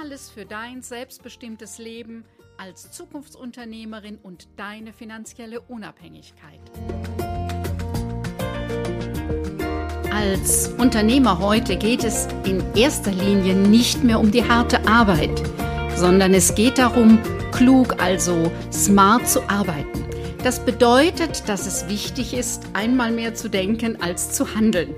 Alles für dein selbstbestimmtes Leben als Zukunftsunternehmerin und deine finanzielle Unabhängigkeit. Als Unternehmer heute geht es in erster Linie nicht mehr um die harte Arbeit, sondern es geht darum, klug, also smart zu arbeiten. Das bedeutet, dass es wichtig ist, einmal mehr zu denken als zu handeln.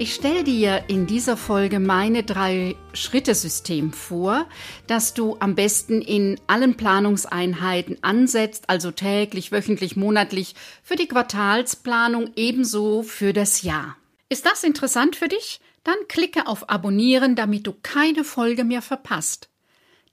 Ich stelle dir in dieser Folge meine Drei-Schritte-System vor, das du am besten in allen Planungseinheiten ansetzt, also täglich, wöchentlich, monatlich, für die Quartalsplanung ebenso für das Jahr. Ist das interessant für dich? Dann klicke auf Abonnieren, damit du keine Folge mehr verpasst.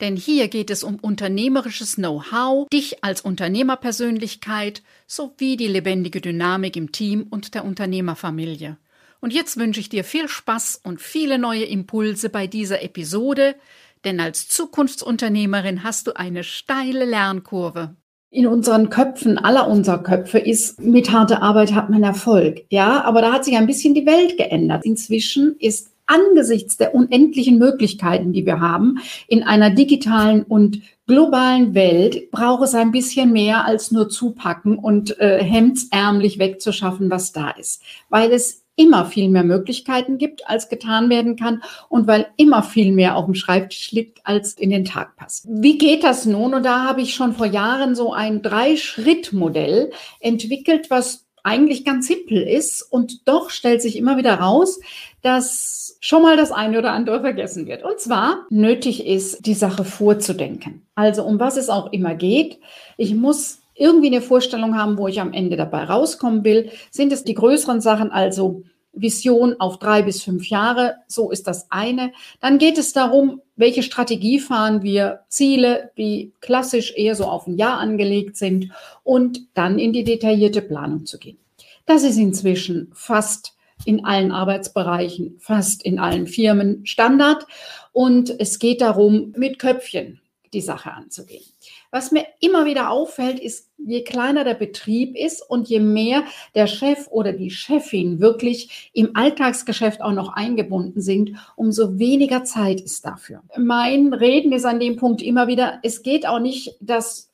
Denn hier geht es um unternehmerisches Know-how, dich als Unternehmerpersönlichkeit sowie die lebendige Dynamik im Team und der Unternehmerfamilie. Und jetzt wünsche ich dir viel Spaß und viele neue Impulse bei dieser Episode, denn als Zukunftsunternehmerin hast du eine steile Lernkurve. In unseren Köpfen, aller unserer Köpfe ist, mit harter Arbeit hat man Erfolg. Ja, aber da hat sich ein bisschen die Welt geändert. Inzwischen ist angesichts der unendlichen Möglichkeiten, die wir haben, in einer digitalen und globalen Welt braucht es ein bisschen mehr als nur zupacken und äh, hemdsärmlich wegzuschaffen, was da ist. Weil es immer viel mehr Möglichkeiten gibt, als getan werden kann und weil immer viel mehr auf dem Schreibtisch liegt, als in den Tag passt. Wie geht das nun? Und da habe ich schon vor Jahren so ein Drei-Schritt-Modell entwickelt, was eigentlich ganz simpel ist und doch stellt sich immer wieder raus, dass schon mal das eine oder andere vergessen wird. Und zwar nötig ist, die Sache vorzudenken. Also um was es auch immer geht. Ich muss irgendwie eine Vorstellung haben, wo ich am Ende dabei rauskommen will. Sind es die größeren Sachen, also Vision auf drei bis fünf Jahre, so ist das eine. Dann geht es darum, welche Strategie fahren wir, Ziele, wie klassisch eher so auf ein Jahr angelegt sind und dann in die detaillierte Planung zu gehen. Das ist inzwischen fast in allen Arbeitsbereichen, fast in allen Firmen Standard und es geht darum, mit Köpfchen die Sache anzugehen. Was mir immer wieder auffällt, ist, je kleiner der Betrieb ist und je mehr der Chef oder die Chefin wirklich im Alltagsgeschäft auch noch eingebunden sind, umso weniger Zeit ist dafür. Mein Reden ist an dem Punkt immer wieder, es geht auch nicht, dass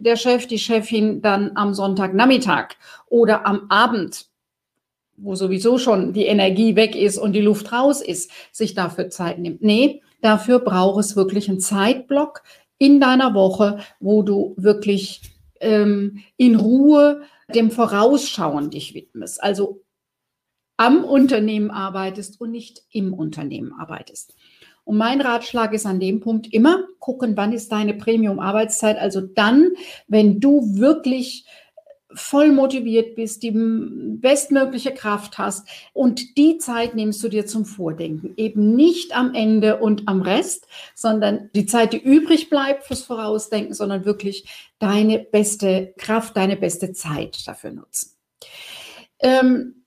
der Chef, die Chefin dann am Sonntagnachmittag oder am Abend wo sowieso schon die Energie weg ist und die Luft raus ist, sich dafür Zeit nimmt. Nee, dafür braucht es wirklich einen Zeitblock, in deiner Woche, wo du wirklich ähm, in Ruhe dem Vorausschauen dich widmest. Also am Unternehmen arbeitest und nicht im Unternehmen arbeitest. Und mein Ratschlag ist an dem Punkt immer gucken, wann ist deine Premium-Arbeitszeit. Also dann, wenn du wirklich voll motiviert bist, die bestmögliche Kraft hast und die Zeit nimmst du dir zum Vordenken. Eben nicht am Ende und am Rest, sondern die Zeit, die übrig bleibt fürs Vorausdenken, sondern wirklich deine beste Kraft, deine beste Zeit dafür nutzen. Ähm,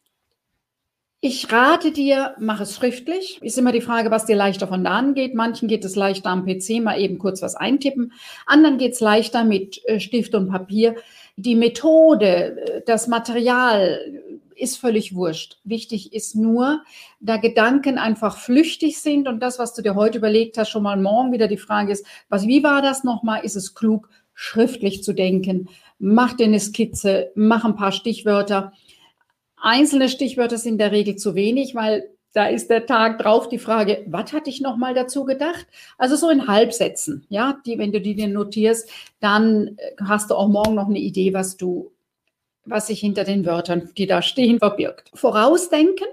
ich rate dir, mach es schriftlich. Ist immer die Frage, was dir leichter von da angeht. Manchen geht es leichter am PC, mal eben kurz was eintippen. Anderen geht es leichter mit äh, Stift und Papier. Die Methode, das Material ist völlig wurscht. Wichtig ist nur, da Gedanken einfach flüchtig sind und das, was du dir heute überlegt hast, schon mal morgen wieder die Frage ist, was, wie war das nochmal? Ist es klug, schriftlich zu denken? Mach dir eine Skizze, mach ein paar Stichwörter. Einzelne Stichwörter sind in der Regel zu wenig, weil da ist der Tag drauf die Frage, was hatte ich noch mal dazu gedacht? Also so in Halbsätzen, ja, die, wenn du die dir notierst, dann äh, hast du auch morgen noch eine Idee, was du, was sich hinter den Wörtern, die da stehen, verbirgt. Vorausdenken,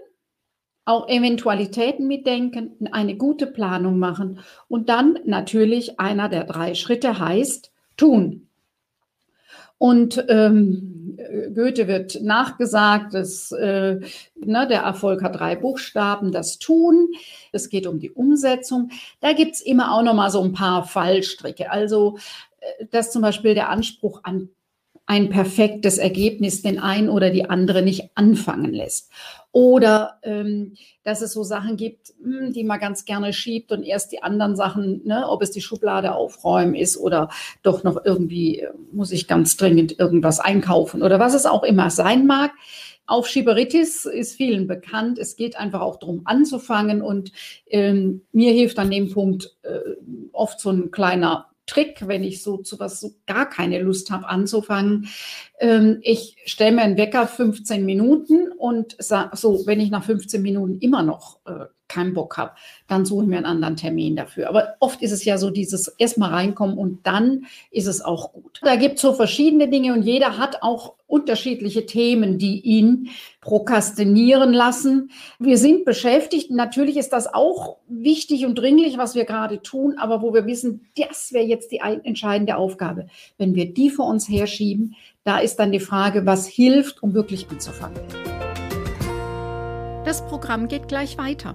auch Eventualitäten mitdenken, eine gute Planung machen und dann natürlich einer der drei Schritte heißt tun. Und ähm, Goethe wird nachgesagt, dass äh, ne, der Erfolg hat drei Buchstaben, das Tun. Es geht um die Umsetzung. Da gibt's immer auch noch mal so ein paar Fallstricke. Also, äh, dass zum Beispiel der Anspruch an ein perfektes Ergebnis den einen oder die andere nicht anfangen lässt. Oder ähm, dass es so Sachen gibt, hm, die man ganz gerne schiebt und erst die anderen Sachen, ne, ob es die Schublade aufräumen ist oder doch noch irgendwie äh, muss ich ganz dringend irgendwas einkaufen oder was es auch immer sein mag. Aufschieberitis ist vielen bekannt. Es geht einfach auch darum, anzufangen. Und ähm, mir hilft an dem Punkt äh, oft so ein kleiner Trick, wenn ich so zu was so gar keine Lust habe anzufangen. Ähm, ich stelle mir einen Wecker 15 Minuten und so, wenn ich nach 15 Minuten immer noch äh, keinen Bock habe, dann suche ich mir einen anderen Termin dafür. Aber oft ist es ja so dieses erstmal reinkommen und dann ist es auch gut. Da gibt es so verschiedene Dinge und jeder hat auch unterschiedliche Themen, die ihn prokrastinieren lassen. Wir sind beschäftigt. Natürlich ist das auch wichtig und dringlich, was wir gerade tun, aber wo wir wissen, das wäre jetzt die entscheidende Aufgabe. Wenn wir die vor uns herschieben, da ist dann die Frage, was hilft, um wirklich anzufangen. Das Programm geht gleich weiter.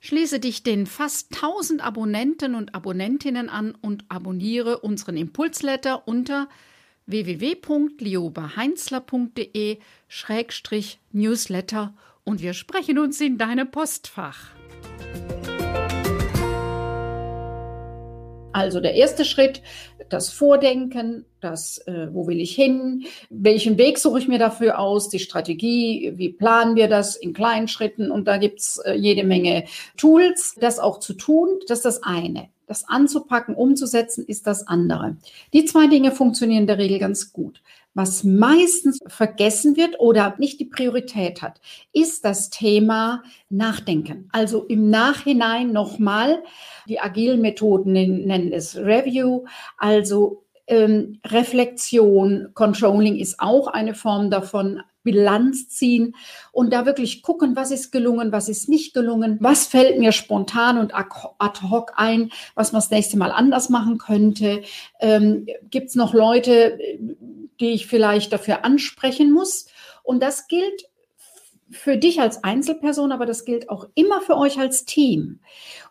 Schließe dich den fast 1000 Abonnenten und Abonnentinnen an und abonniere unseren Impulsletter unter www.liobaheinzler.de-newsletter und wir sprechen uns in deinem Postfach. Also der erste Schritt, das Vordenken, das, äh, wo will ich hin, welchen Weg suche ich mir dafür aus, die Strategie, wie planen wir das in kleinen Schritten und da gibt's äh, jede Menge Tools, das auch zu tun, das ist das eine. Das anzupacken, umzusetzen, ist das andere. Die zwei Dinge funktionieren in der Regel ganz gut. Was meistens vergessen wird oder nicht die Priorität hat, ist das Thema Nachdenken. Also im Nachhinein nochmal, die agilen Methoden nennen es Review, also ähm, Reflexion, Controlling ist auch eine Form davon, Bilanz ziehen und da wirklich gucken, was ist gelungen, was ist nicht gelungen, was fällt mir spontan und ad hoc ein, was man das nächste Mal anders machen könnte. Ähm, Gibt es noch Leute, die ich vielleicht dafür ansprechen muss? Und das gilt für dich als Einzelperson, aber das gilt auch immer für euch als Team.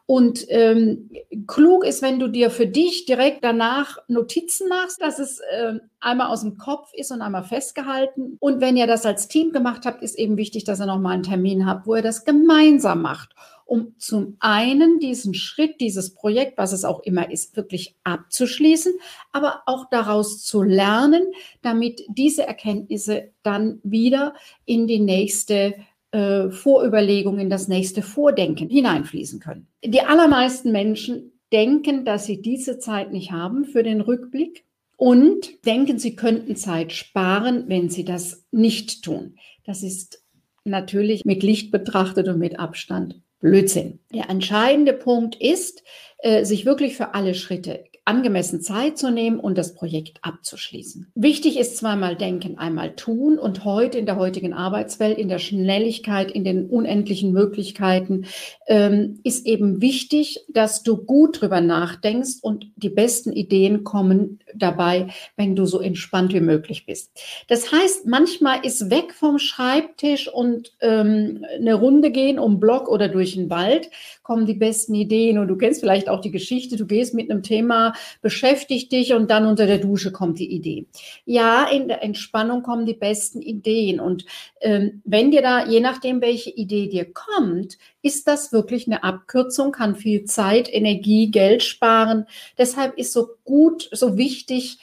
Und ähm, klug ist, wenn du dir für dich direkt danach Notizen machst, dass es äh, einmal aus dem Kopf ist und einmal festgehalten. Und wenn ihr das als Team gemacht habt, ist eben wichtig, dass ihr nochmal einen Termin habt, wo ihr das gemeinsam macht, um zum einen diesen Schritt, dieses Projekt, was es auch immer ist, wirklich abzuschließen, aber auch daraus zu lernen, damit diese Erkenntnisse dann wieder in die nächste äh, Vorüberlegung, in das nächste Vordenken hineinfließen können. Die allermeisten Menschen denken, dass sie diese Zeit nicht haben für den Rückblick und denken, sie könnten Zeit sparen, wenn sie das nicht tun. Das ist natürlich mit Licht betrachtet und mit Abstand Blödsinn. Der entscheidende Punkt ist, äh, sich wirklich für alle Schritte angemessen Zeit zu nehmen und das Projekt abzuschließen. Wichtig ist zweimal denken, einmal tun und heute in der heutigen Arbeitswelt, in der Schnelligkeit, in den unendlichen Möglichkeiten ähm, ist eben wichtig, dass du gut drüber nachdenkst und die besten Ideen kommen dabei, wenn du so entspannt wie möglich bist. Das heißt, manchmal ist weg vom Schreibtisch und ähm, eine Runde gehen um Block oder durch den Wald kommen die besten Ideen und du kennst vielleicht auch die Geschichte, du gehst mit einem Thema beschäftigt dich und dann unter der Dusche kommt die Idee. Ja, in der Entspannung kommen die besten Ideen. Und ähm, wenn dir da, je nachdem, welche Idee dir kommt, ist das wirklich eine Abkürzung, kann viel Zeit, Energie, Geld sparen. Deshalb ist so gut, so wichtig,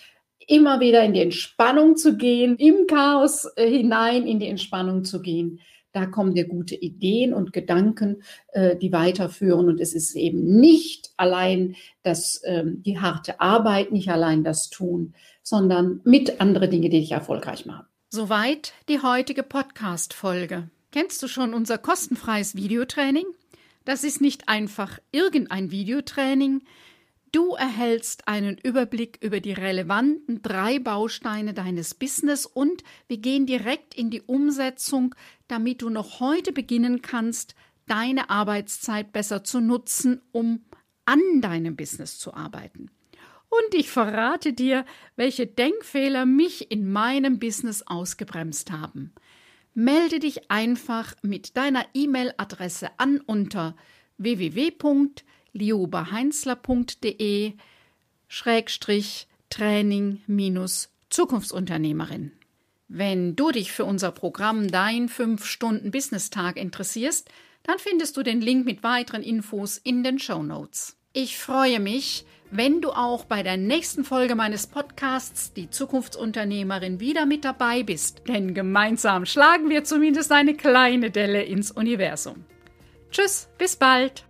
immer wieder in die Entspannung zu gehen, im Chaos äh, hinein in die Entspannung zu gehen Da kommen dir gute Ideen und Gedanken, äh, die weiterführen. Und es ist eben nicht allein das, ähm, die harte Arbeit, nicht allein das Tun, sondern mit andere Dinge, die dich erfolgreich machen. Soweit die heutige Podcast-Folge. Kennst du schon unser kostenfreies Videotraining? Das ist nicht einfach irgendein Videotraining. Du erhältst einen Überblick über die relevanten drei Bausteine deines Business und wir gehen direkt in die Umsetzung, damit du noch heute beginnen kannst, deine Arbeitszeit besser zu nutzen, um an deinem Business zu arbeiten. Und ich verrate dir, welche Denkfehler mich in meinem Business ausgebremst haben. Melde dich einfach mit deiner E-Mail-Adresse an unter www.liobaheinzler.de Schrägstrich Training minus Zukunftsunternehmerin. Wenn du dich für unser Programm Dein 5-Stunden-Business-Tag interessierst, dann findest du den Link mit weiteren Infos in den Show Notes. Ich freue mich, wenn du auch bei der nächsten Folge meines Podcasts Die Zukunftsunternehmerin wieder mit dabei bist. Denn gemeinsam schlagen wir zumindest eine kleine Delle ins Universum. Tschüss, bis bald!